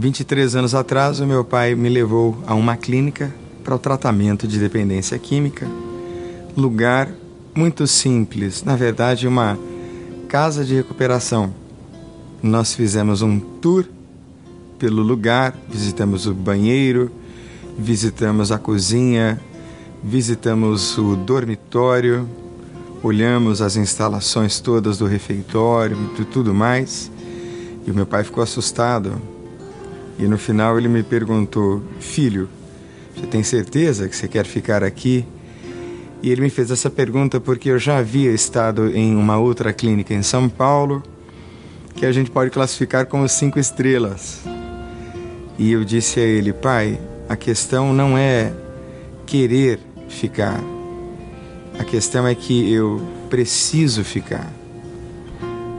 23 anos atrás, o meu pai me levou a uma clínica para o tratamento de dependência química. Lugar muito simples, na verdade, uma casa de recuperação. Nós fizemos um tour pelo lugar, visitamos o banheiro, visitamos a cozinha, visitamos o dormitório, olhamos as instalações todas do refeitório e tudo mais. E o meu pai ficou assustado. E no final ele me perguntou: Filho, você tem certeza que você quer ficar aqui? E ele me fez essa pergunta porque eu já havia estado em uma outra clínica em São Paulo, que a gente pode classificar como cinco estrelas. E eu disse a ele, pai, a questão não é querer ficar. A questão é que eu preciso ficar.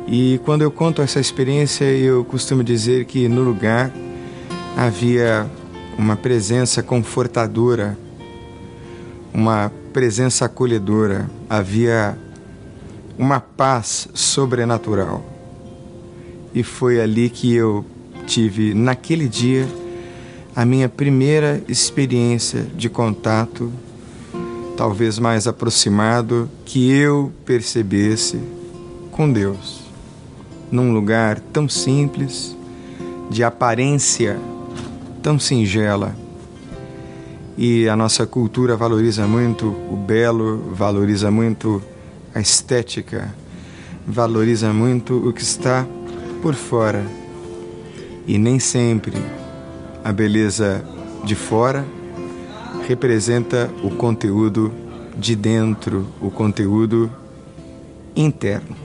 E quando eu conto essa experiência, eu costumo dizer que no lugar havia uma presença confortadora, uma presença acolhedora, havia uma paz sobrenatural. E foi ali que eu tive naquele dia a minha primeira experiência de contato, talvez mais aproximado, que eu percebesse com Deus, num lugar tão simples, de aparência tão singela. E a nossa cultura valoriza muito o belo, valoriza muito a estética, valoriza muito o que está por fora e nem sempre a beleza de fora representa o conteúdo de dentro, o conteúdo interno.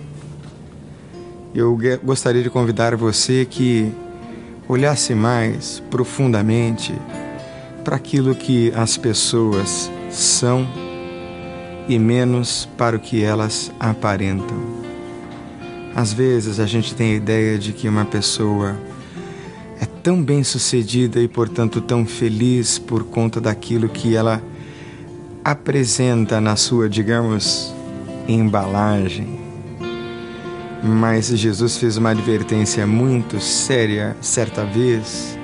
Eu gostaria de convidar você que olhasse mais profundamente para aquilo que as pessoas são e menos para o que elas aparentam. Às vezes a gente tem a ideia de que uma pessoa tão bem sucedida e, portanto, tão feliz por conta daquilo que ela apresenta na sua, digamos, embalagem. Mas Jesus fez uma advertência muito séria certa vez,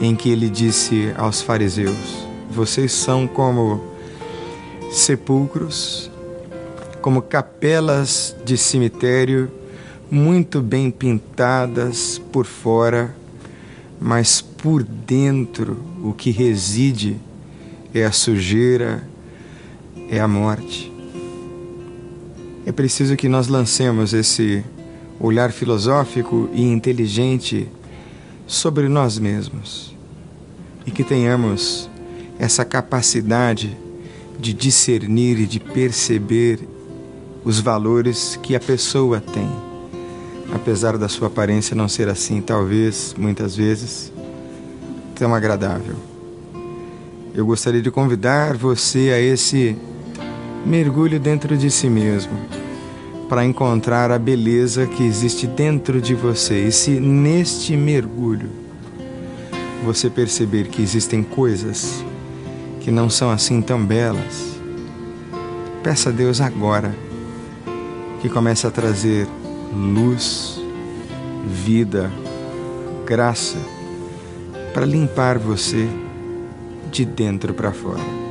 em que ele disse aos fariseus: Vocês são como sepulcros, como capelas de cemitério, muito bem pintadas por fora mas por dentro o que reside é a sujeira, é a morte. É preciso que nós lancemos esse olhar filosófico e inteligente sobre nós mesmos e que tenhamos essa capacidade de discernir e de perceber os valores que a pessoa tem apesar da sua aparência não ser assim, talvez, muitas vezes, tão agradável. Eu gostaria de convidar você a esse mergulho dentro de si mesmo, para encontrar a beleza que existe dentro de você. E se neste mergulho você perceber que existem coisas que não são assim tão belas, peça a Deus agora que comece a trazer luz, vida, graça para limpar você de dentro para fora.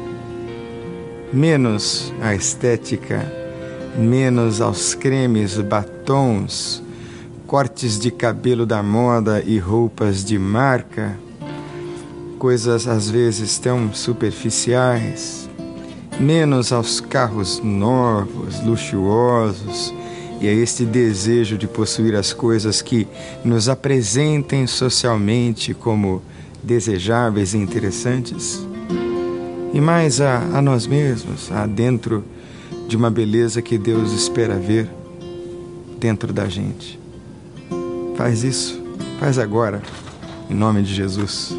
Menos a estética, menos aos cremes, batons, cortes de cabelo da moda e roupas de marca, coisas às vezes tão superficiais, menos aos carros novos, luxuosos e a este desejo de possuir as coisas que nos apresentem socialmente como desejáveis e interessantes, e mais a, a nós mesmos, a dentro de uma beleza que Deus espera ver dentro da gente. Faz isso, faz agora, em nome de Jesus.